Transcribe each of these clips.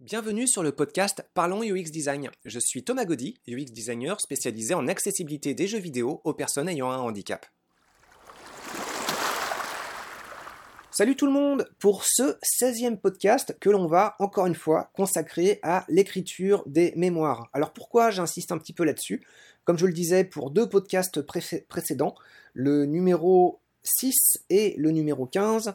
Bienvenue sur le podcast Parlons UX Design. Je suis Thomas Gaudy, UX designer spécialisé en accessibilité des jeux vidéo aux personnes ayant un handicap. Salut tout le monde pour ce 16e podcast que l'on va encore une fois consacrer à l'écriture des mémoires. Alors pourquoi j'insiste un petit peu là-dessus? Comme je le disais pour deux podcasts précédents, le numéro 6 et le numéro 15,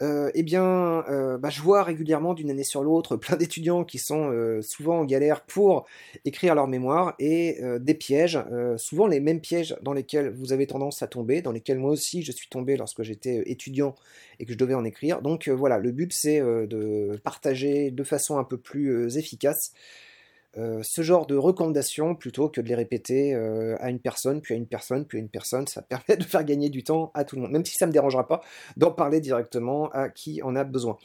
euh, eh bien, euh, bah, je vois régulièrement d'une année sur l'autre plein d'étudiants qui sont euh, souvent en galère pour écrire leur mémoire et des pièges, souvent les mêmes pièges dans lesquels vous avez tendance à tomber, dans lesquels moi aussi je suis tombé lorsque j'étais étudiant et que je devais en écrire. Donc voilà, le but c'est de partager de façon un peu plus efficace euh, ce genre de recommandations plutôt que de les répéter euh, à une personne, puis à une personne, puis à une personne. Ça permet de faire gagner du temps à tout le monde, même si ça ne me dérangera pas d'en parler directement à qui en a besoin.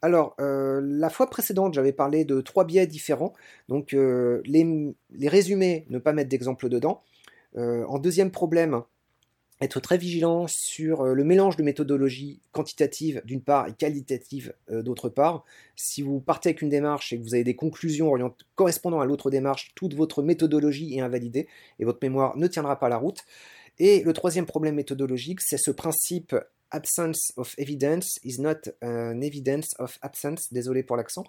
Alors, euh, la fois précédente, j'avais parlé de trois biais différents. Donc, les, les, résumés, ne pas mettre d'exemple dedans. en deuxième problème, être très vigilant sur euh, le mélange de méthodologies quantitatives d'une part et qualitatives euh, d'autre part. Si vous partez avec une démarche et que vous avez des conclusions correspondant à l'autre démarche, toute votre méthodologie est invalidée et votre mémoire ne tiendra pas la route. Et le troisième problème méthodologique, c'est ce principe absence of evidence is not an evidence of absence, désolé pour l'accent,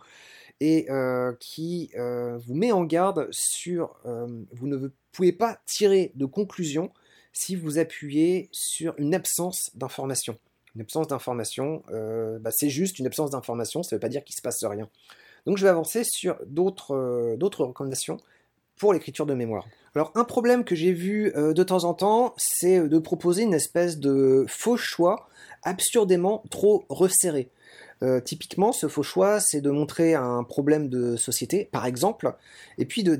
et euh, qui vous met en garde sur vous ne pouvez pas tirer de conclusions si vous appuyez sur une absence d'information. Une absence d'information, euh, bah, c'est juste une absence d'information, ça ne veut pas dire qu'il ne se passe rien. Donc je vais avancer sur d'autres euh, recommandations pour l'écriture de mémoire. Alors un problème que j'ai vu euh, de temps en temps, c'est de proposer une espèce de faux choix absurdément trop resserré. Euh, typiquement, ce faux choix, c'est de montrer un problème de société, par exemple, et puis de,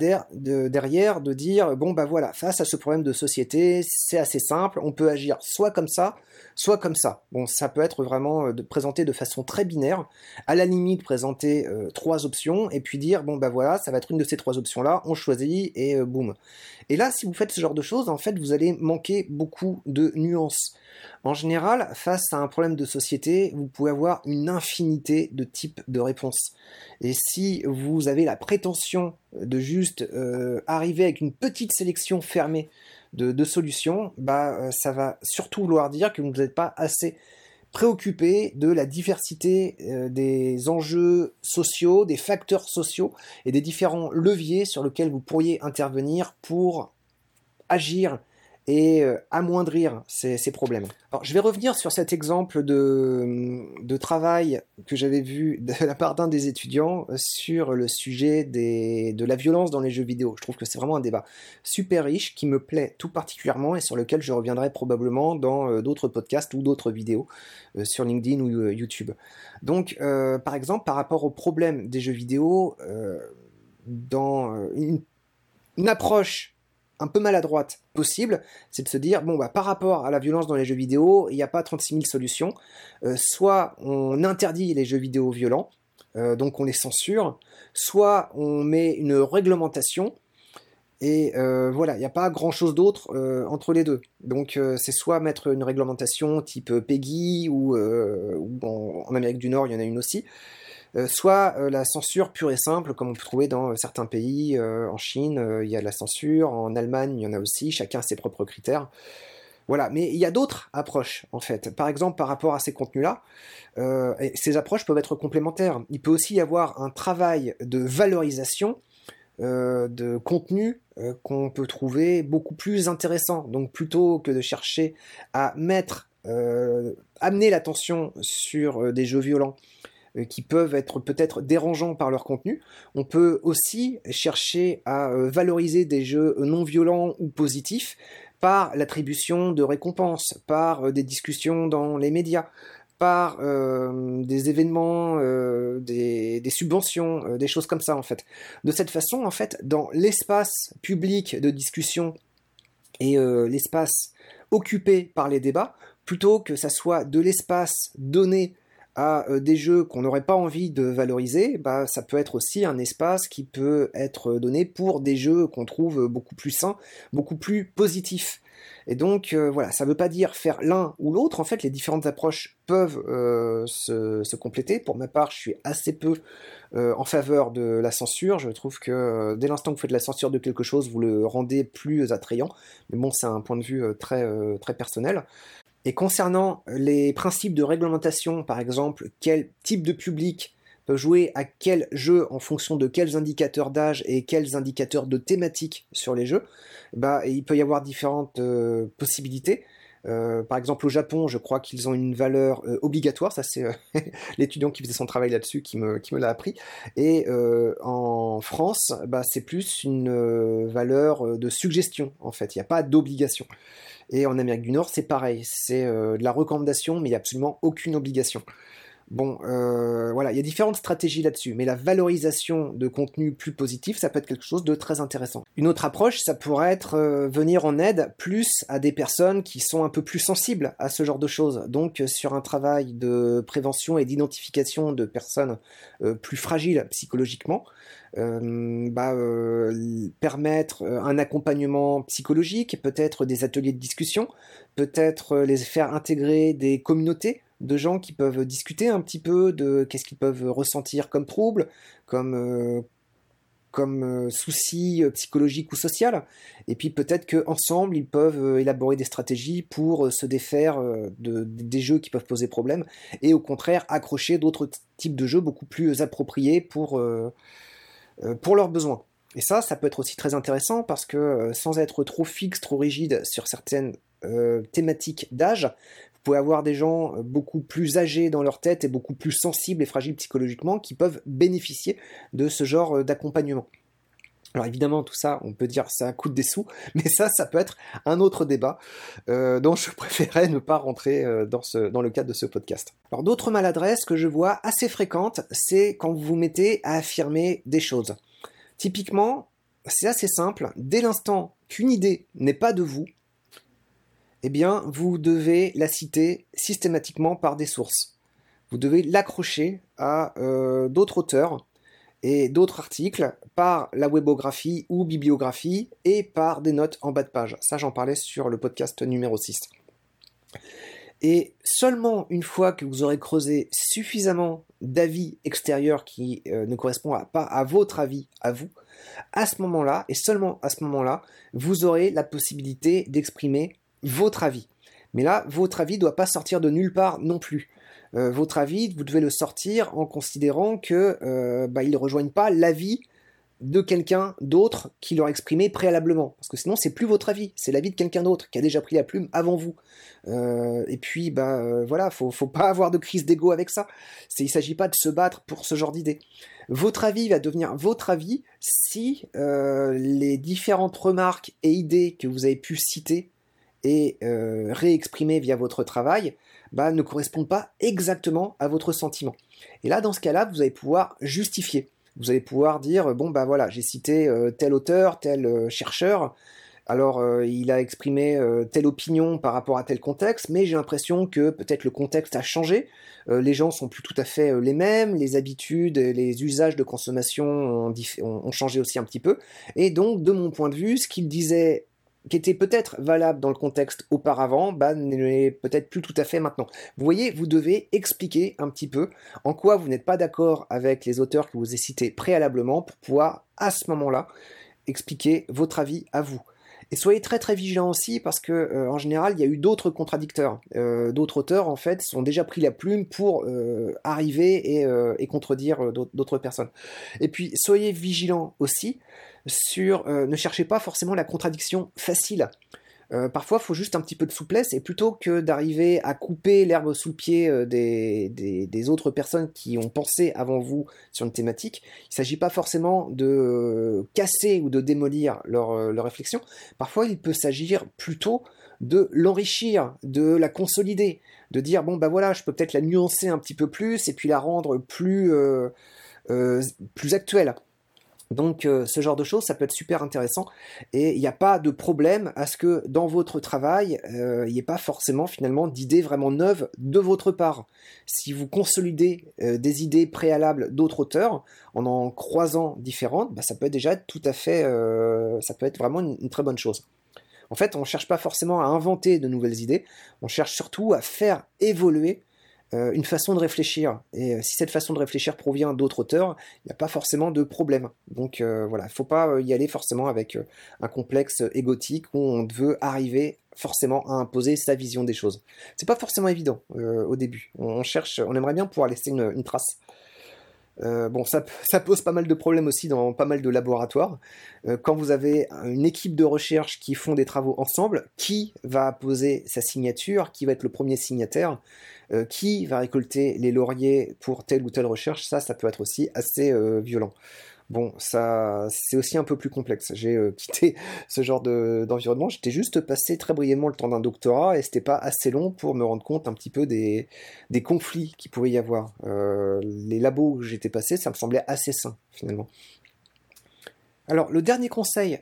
derrière de dire bon bah voilà, face à ce problème de société, c'est assez simple, on peut agir soit comme ça, soit comme ça. Bon, ça peut être vraiment euh, de, présenté de façon très binaire, à la limite présenter euh, trois options et puis dire bon bah voilà, ça va être une de ces trois options là, on choisit et boum. Et là, si vous faites ce genre de choses, en fait, vous allez manquer beaucoup de nuances. En général, face à un problème de société, vous pouvez avoir une infinité de types de réponses. Et si vous avez la prétention de juste euh, arriver avec une petite sélection fermée de, solutions, bah, euh, ça va surtout vouloir dire que vous n'êtes pas assez préoccupé de la diversité euh, des enjeux sociaux, des facteurs sociaux et des différents leviers sur lesquels vous pourriez intervenir pour agir et euh, amoindrir ces, problèmes. Alors, je vais revenir sur cet exemple de, de travail que j'avais vu de la part d'un des étudiants sur le sujet des, de la violence dans les jeux vidéo. Je trouve que c'est vraiment un débat super riche qui me plaît tout particulièrement et sur lequel je reviendrai probablement dans euh, d'autres podcasts ou d'autres vidéos euh, sur LinkedIn ou YouTube. Donc, par exemple, par rapport au problème des jeux vidéo, dans une, une approche un peu maladroite possible, c'est de se dire, bon, bah, par rapport à la violence dans les jeux vidéo, il n'y a pas 36 000 solutions. Euh, soit on interdit les jeux vidéo violents, euh, donc on les censure, soit on met une réglementation, et euh, voilà, il n'y a pas grand-chose d'autre entre les deux. Donc c'est soit mettre une réglementation type PEGI, ou, en, Amérique du Nord, il y en a une aussi, soit euh, la censure pure et simple, comme on peut trouver dans euh, certains pays. en Chine, il y a la censure, en Allemagne, il y en a aussi, chacun a ses propres critères. Voilà, mais il y a d'autres approches en fait. Par exemple, par rapport à ces contenus-là, ces approches peuvent être complémentaires. Il peut aussi y avoir un travail de valorisation de contenu qu'on peut trouver beaucoup plus intéressant. Donc plutôt que de chercher à mettre, amener l'attention sur des jeux violents euh, qui peuvent être peut-être dérangeants par leur contenu. On peut aussi chercher à euh, valoriser des jeux non violents ou positifs par l'attribution de récompenses, par euh, des discussions dans les médias, par des événements, des, subventions, des choses comme ça en fait. De cette façon, en fait, dans l'espace public de discussion et l'espace occupé par les débats, plutôt que ça soit de l'espace donné à euh, des jeux qu'on n'aurait pas envie de valoriser, bah, ça peut être aussi un espace qui peut être donné pour des jeux qu'on trouve beaucoup plus sains, beaucoup plus positifs. Et donc voilà, ça ne veut pas dire faire l'un ou l'autre. En fait, les différentes approches peuvent se, compléter. Pour ma part, je suis assez peu en faveur de la censure. Je trouve que dès l'instant que vous faites la censure de quelque chose, vous le rendez plus attrayant. Mais bon, c'est un point de vue très personnel. Et concernant les principes de réglementation, par exemple, quel type de public peut jouer à quel jeu en fonction de quels indicateurs d'âge et quels indicateurs de thématique sur les jeux, bah, il peut y avoir différentes euh, possibilités. Euh, par exemple, au Japon, je crois qu'ils ont une valeur euh, obligatoire. Ça, c'est l'étudiant qui faisait son travail là-dessus qui me, qui me l'a appris. Et en France, bah, c'est plus une valeur de suggestion, en fait. Il n'y a pas d'obligation. Et en Amérique du Nord, c'est pareil. C'est de la recommandation, mais il n'y a absolument aucune obligation. Bon, euh, voilà, il y a différentes stratégies là-dessus, mais la valorisation de contenu plus positif, ça peut être quelque chose de très intéressant. Une autre approche, ça pourrait être euh, venir en aide plus à des personnes qui sont un peu plus sensibles à ce genre de choses. Donc, sur un travail de prévention et d'identification de personnes euh, plus fragiles psychologiquement, bah, permettre un accompagnement psychologique, peut-être des ateliers de discussion, peut-être les faire intégrer des communautés de gens qui peuvent discuter un petit peu de qu'est-ce qu'ils peuvent ressentir comme trouble, comme, euh, comme euh, souci euh, psychologique ou social. Et puis peut-être qu'ensemble, ils peuvent élaborer des stratégies pour se défaire de, des jeux qui peuvent poser problème et au contraire accrocher d'autres types de jeux beaucoup plus appropriés pour, pour leurs besoins. Et ça, ça peut être aussi très intéressant parce que sans être trop fixe, trop rigide sur certaines thématiques d'âge, pouvez avoir des gens euh, beaucoup plus âgés dans leur tête et beaucoup plus sensibles et fragiles psychologiquement qui peuvent bénéficier de ce genre euh, d'accompagnement. Alors évidemment, tout ça, on peut dire ça coûte des sous, mais ça, ça peut être un autre débat euh, dont je préférais ne pas rentrer dans, dans le cadre de ce podcast. Alors d'autres maladresses que je vois assez fréquentes, c'est quand vous vous mettez à affirmer des choses. Typiquement, c'est assez simple, dès l'instant qu'une idée n'est pas de vous, eh bien, vous devez la citer systématiquement par des sources. Vous devez l'accrocher à euh, d'autres auteurs et d'autres articles par la webographie ou bibliographie et par des notes en bas de page. Ça, j'en parlais sur le podcast numéro 6. Et seulement une fois que vous aurez creusé suffisamment d'avis extérieurs qui euh, ne correspondent pas à votre avis à vous, à ce moment-là, et seulement à ce moment-là, vous aurez la possibilité d'exprimer votre avis. Mais là, votre avis ne doit pas sortir de nulle part non plus. Euh, votre avis, vous devez le sortir en considérant que euh, bah, il ne rejoigne pas l'avis de quelqu'un d'autre qui l'aura exprimé préalablement. Parce que sinon, c'est plus votre avis, c'est l'avis de quelqu'un d'autre qui a déjà pris la plume avant vous. Euh, et puis, bah voilà, faut, faut pas avoir de crise d'ego avec ça. Il ne s'agit pas de se battre pour ce genre d'idée. Votre avis va devenir votre avis si les différentes remarques et idées que vous avez pu citer et euh, via votre travail bah, ne correspondent pas exactement à votre sentiment. Et là, dans ce cas-là, vous allez pouvoir justifier. Vous allez pouvoir dire, bon, bah voilà, j'ai cité euh, tel auteur, tel euh, chercheur, alors il a exprimé telle opinion par rapport à tel contexte, mais j'ai l'impression que peut-être le contexte a changé, les gens sont plus tout à fait les mêmes, les habitudes, les usages de consommation ont, ont, changé aussi un petit peu, et donc de mon point de vue, ce qu'il disait qui était peut-être valable dans le contexte auparavant, bah, n'est peut-être plus tout à fait maintenant. Vous voyez, vous devez expliquer un petit peu en quoi vous n'êtes pas d'accord avec les auteurs que vous avez cités préalablement pour pouvoir, à ce moment-là, expliquer votre avis à vous. Et soyez très très vigilants aussi parce que euh, en général il y a eu d'autres contradicteurs, euh, d'autres auteurs en fait sont déjà pris la plume pour euh, arriver et, et contredire d'autres personnes. Et puis soyez vigilants aussi sur euh, ne cherchez pas forcément la contradiction facile. Euh, parfois, il faut juste un petit peu de souplesse et plutôt que d'arriver à couper l'herbe sous le pied euh, des, autres personnes qui ont pensé avant vous sur une thématique, il ne s'agit pas forcément de casser ou de démolir leur, réflexion. Parfois, il peut s'agir plutôt de l'enrichir, de la consolider, de dire bon bah voilà, je peux peut-être la nuancer un petit peu plus et puis la rendre plus actuelle. Donc euh, ce genre de choses, ça peut être super intéressant et il n'y a pas de problème à ce que dans votre travail, euh, il n'y ait pas forcément finalement d'idées vraiment neuves de votre part. Si vous consolidez euh, des idées préalables d'autres auteurs en en croisant différentes, bah, ça peut être déjà tout à fait, ça peut être vraiment une, très bonne chose. En fait, on ne cherche pas forcément à inventer de nouvelles idées, on cherche surtout à faire évoluer une façon de réfléchir. Et euh, si cette façon de réfléchir provient d'autres auteurs, il n'y a pas forcément de problème. Donc euh, voilà, il ne faut pas y aller forcément avec un complexe égotique où on veut arriver forcément à imposer sa vision des choses. C'est pas forcément évident au début. On cherche, on aimerait bien pouvoir laisser une trace. Euh, bon, ça, pose pas mal de problèmes aussi dans pas mal de laboratoires. Euh, quand vous avez une équipe de recherche qui font des travaux ensemble, qui va poser sa signature, qui va être le premier signataire, euh, qui va récolter les lauriers pour telle ou telle recherche, ça, ça peut être aussi assez violent. Bon, ça, c'est aussi un peu plus complexe. J'ai euh, quitté ce genre d'environnement. J'étais juste passé très brièvement le temps d'un doctorat et c'était pas assez long pour me rendre compte un petit peu des, conflits qu'il pouvait y avoir. Euh, les labos où j'étais passé, ça me semblait assez sain finalement. Alors, le dernier conseil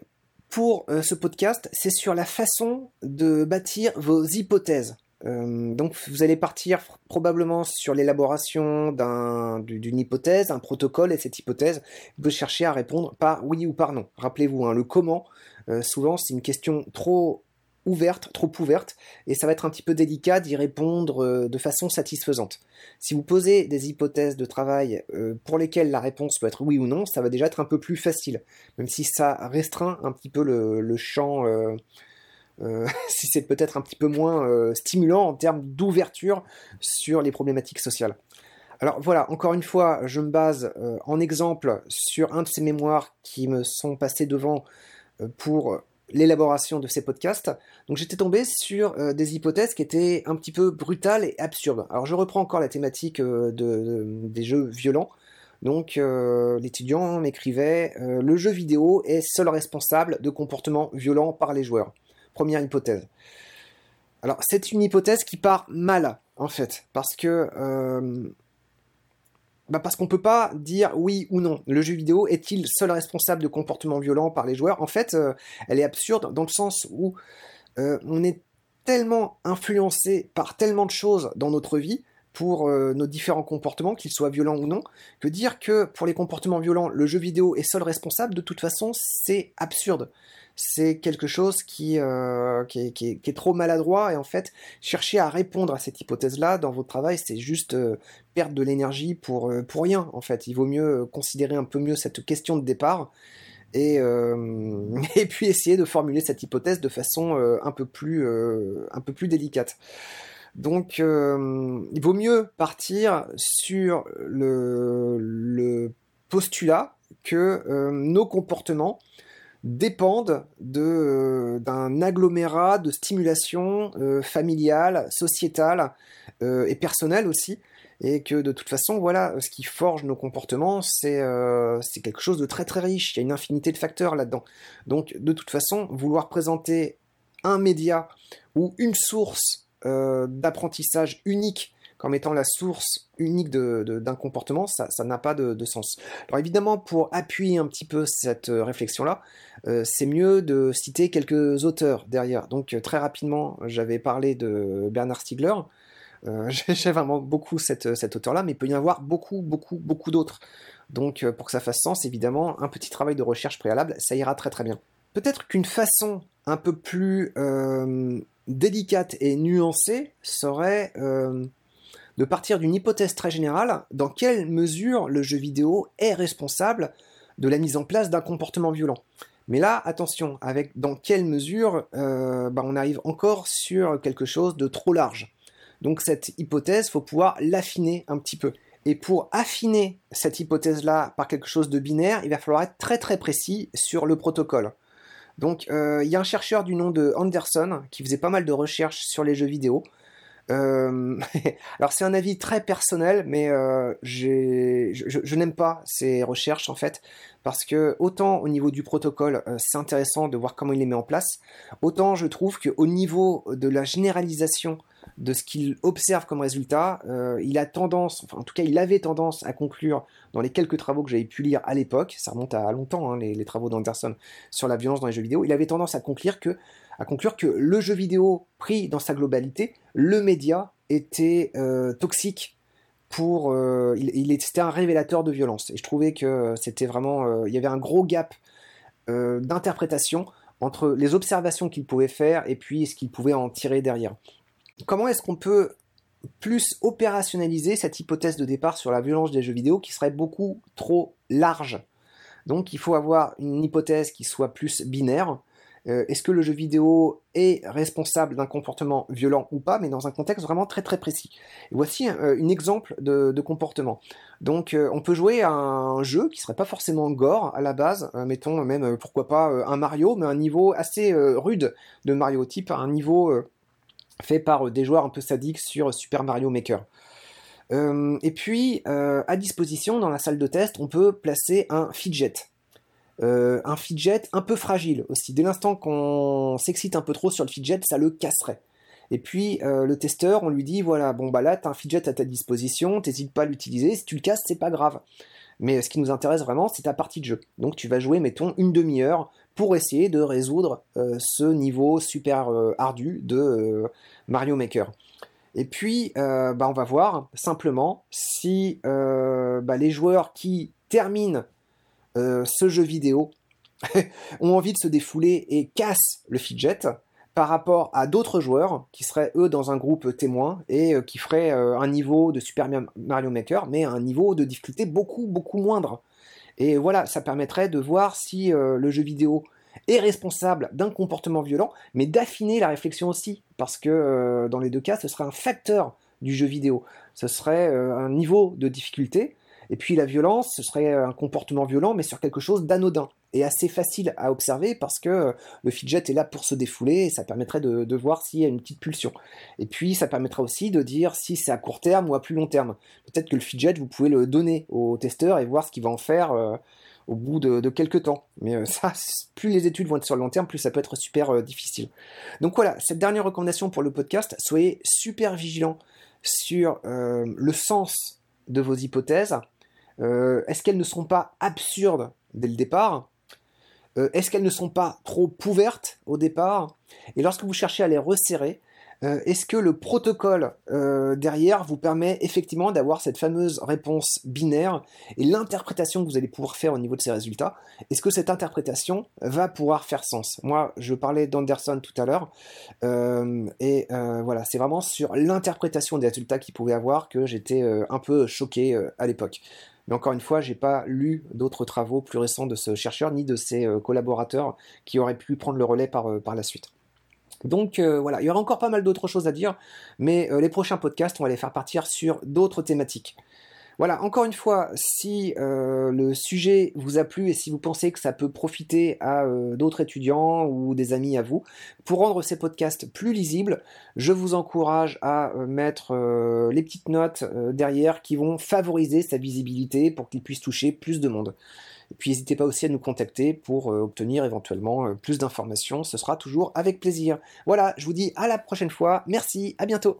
pour euh, ce podcast, c'est sur la façon de bâtir vos hypothèses. Euh, donc vous allez partir probablement sur l'élaboration d'une hypothèse, un protocole, et cette hypothèse, vous pouvez chercher à répondre par oui ou par non. Rappelez-vous, hein, le comment, euh, souvent c'est une question trop ouverte, trop ouverte, et ça va être un petit peu délicat d'y répondre euh, de façon satisfaisante. Si vous posez des hypothèses de travail pour lesquelles la réponse peut être oui ou non, ça va déjà être un peu plus facile, même si ça restreint un petit peu le champ si c'est peut-être un petit peu moins euh, stimulant en termes d'ouverture sur les problématiques sociales. Alors voilà, encore une fois, je me base euh, en exemple sur un de ces mémoires qui me sont passés devant pour l'élaboration de ces podcasts. Donc j'étais tombé sur des hypothèses qui étaient un petit peu brutales et absurdes. Alors je reprends encore la thématique des jeux violents. Donc l'étudiant m'écrivait Le jeu vidéo est seul responsable de comportements violents par les joueurs. Première hypothèse. Alors, c'est une hypothèse qui part mal, en fait, parce que. Euh, bah parce qu'on peut pas dire oui ou non. Le jeu vidéo est-il seul responsable de comportements violents par les joueurs? En fait, euh, elle est absurde dans le sens où euh, on est tellement influencé par tellement de choses dans notre vie pour nos différents comportements, qu'ils soient violents ou non, que dire que pour les comportements violents, le jeu vidéo est seul responsable, de toute façon, c'est absurde c'est quelque chose euh, qui, est, trop maladroit et en fait chercher à répondre à cette hypothèse-là dans votre travail, c'est juste euh, perdre de l'énergie pour, euh, pour rien en fait. Il vaut mieux considérer un peu mieux cette question de départ et, et puis essayer de formuler cette hypothèse de façon un, peu plus, un peu plus délicate. Donc, il vaut mieux partir sur le, postulat que nos comportements dépendent euh, d'un agglomérat de stimulation euh, familiale, sociétale euh, et personnelle aussi, et que de toute façon, voilà, ce qui forge nos comportements, c'est quelque chose de très très riche, il y a une infinité de facteurs là-dedans. Donc de toute façon, vouloir présenter un média ou une source d'apprentissage unique comme étant la source unique d'un comportement, ça n'a pas de, sens. Alors évidemment, pour appuyer un petit peu cette euh, réflexion-là, euh, c'est mieux de citer quelques auteurs derrière. Donc euh, très rapidement, j'avais parlé de Bernard Stiegler. J'aime vraiment beaucoup cet auteur-là, mais il peut y en avoir beaucoup, beaucoup, beaucoup d'autres. Donc pour que ça fasse sens, évidemment, un petit travail de recherche préalable, ça ira très très bien. Peut-être qu'une façon un peu plus délicate et nuancée serait de partir d'une hypothèse très générale, dans quelle mesure le jeu vidéo est responsable de la mise en place d'un comportement violent? Mais là, attention, avec dans quelle mesure euh, bah, on arrive encore sur quelque chose de trop large? Donc cette hypothèse, faut pouvoir l'affiner un petit peu. Et pour affiner cette hypothèse-là par quelque chose de binaire, il va falloir être très très précis sur le protocole. Donc euh, il y a un chercheur du nom de Anderson qui faisait pas mal de recherches sur les jeux vidéo. Euh, alors c'est un avis très personnel, mais euh, je, n'aime pas ces recherches en fait, parce que autant au niveau du protocole, c'est intéressant de voir comment il les met en place, autant je trouve qu'au niveau de la généralisation de ce qu'il observe comme résultat, il a tendance, enfin en tout cas il avait tendance à conclure dans les quelques travaux que j'avais pu lire à l'époque, ça remonte à longtemps hein, les, les, travaux d'Anderson sur la violence dans les jeux vidéo, il avait tendance à conclure que à conclure que le jeu vidéo pris dans sa globalité, le média était euh, toxique pour euh, il, était un révélateur de violence et je trouvais que c'était vraiment euh, il y avait un gros gap d'interprétation entre les observations qu'il pouvait faire et puis ce qu'il pouvait en tirer derrière. Comment est-ce qu'on peut plus opérationnaliser cette hypothèse de départ sur la violence des jeux vidéo qui serait beaucoup trop large? Donc il faut avoir une hypothèse qui soit plus binaire, euh, est-ce que le jeu vidéo est responsable d'un comportement violent ou pas, mais dans un contexte vraiment très très précis? voici euh, un exemple de, comportement. Donc euh, on peut jouer à un jeu qui serait pas forcément gore à la base, mettons même pourquoi pas un Mario, mais un niveau assez rude de Mario, type un niveau fait par des joueurs un peu sadiques sur Super Mario Maker. et puis, à disposition, dans la salle de test, on peut placer un fidget. Euh, un fidget un peu fragile aussi. Dès l'instant qu'on s'excite un peu trop sur le fidget, ça le casserait. Et puis euh, le testeur, on lui dit voilà, bon bah là t'as un fidget à ta disposition, t'hésites pas à l'utiliser, si tu le casses, c'est pas grave. Mais ce qui nous intéresse vraiment, c'est ta partie de jeu. Donc tu vas jouer, mettons, une demi-heure pour essayer de résoudre euh, ce niveau super ardu de Mario Maker. Et puis, bah, on va voir simplement si bah, les joueurs qui terminent euh, ce jeu vidéo ont envie de se défouler et cassent le fidget par rapport à d'autres joueurs qui seraient eux dans un groupe témoin et euh, qui feraient euh, un niveau de Super Mario Maker mais un niveau de difficulté beaucoup beaucoup moindre. Et voilà, ça permettrait de voir si le jeu vidéo est responsable d'un comportement violent, mais d'affiner la réflexion aussi, parce que dans les deux cas, ce serait un facteur du jeu vidéo. Ce serait un niveau de difficulté et puis la violence, ce serait un comportement violent, mais sur quelque chose d'anodin et assez facile à observer parce que euh, le fidget est là pour se défouler et ça permettrait de, voir s'il y a une petite pulsion. Et puis ça permettra aussi de dire si c'est à court terme ou à plus long terme. Peut-être que le fidget, vous pouvez le donner au testeur et voir ce qu'il va en faire. Euh, au bout de, quelques temps. Mais euh, ça, plus les études vont être sur le long terme, plus ça peut être super difficile. Donc voilà, cette dernière recommandation pour le podcast, soyez super vigilants sur le sens de vos hypothèses, est-ce qu'elles ne sont pas absurdes dès le départ? Euh, Est-ce qu'elles ne sont pas trop ouvertes au départ? Et lorsque vous cherchez à les resserrer, euh, est-ce que le protocole derrière vous permet effectivement d'avoir cette fameuse réponse binaire et l'interprétation que vous allez pouvoir faire au niveau de ces résultats? Est-ce que cette interprétation va pouvoir faire sens? Moi, je parlais d'Anderson tout à l'heure, et voilà, c'est vraiment sur l'interprétation des résultats qu'il pouvait avoir que j'étais un peu choqué à l'époque. Mais encore une fois, j'ai pas lu d'autres travaux plus récents de ce chercheur ni de ses euh, collaborateurs qui auraient pu prendre le relais par, euh, la suite. Donc euh, voilà, il y aura encore pas mal d'autres choses à dire, mais les prochains podcasts, on va les faire partir sur d'autres thématiques. Voilà, encore une fois, si euh, le sujet vous a plu et si vous pensez que ça peut profiter à euh, d'autres étudiants ou des amis à vous, pour rendre ces podcasts plus lisibles, je vous encourage à euh, mettre les petites notes derrière qui vont favoriser sa visibilité pour qu'il puisse toucher plus de monde. Et puis n'hésitez pas aussi à nous contacter pour obtenir éventuellement plus d'informations, ce sera toujours avec plaisir. Voilà, je vous dis à la prochaine fois, merci, à bientôt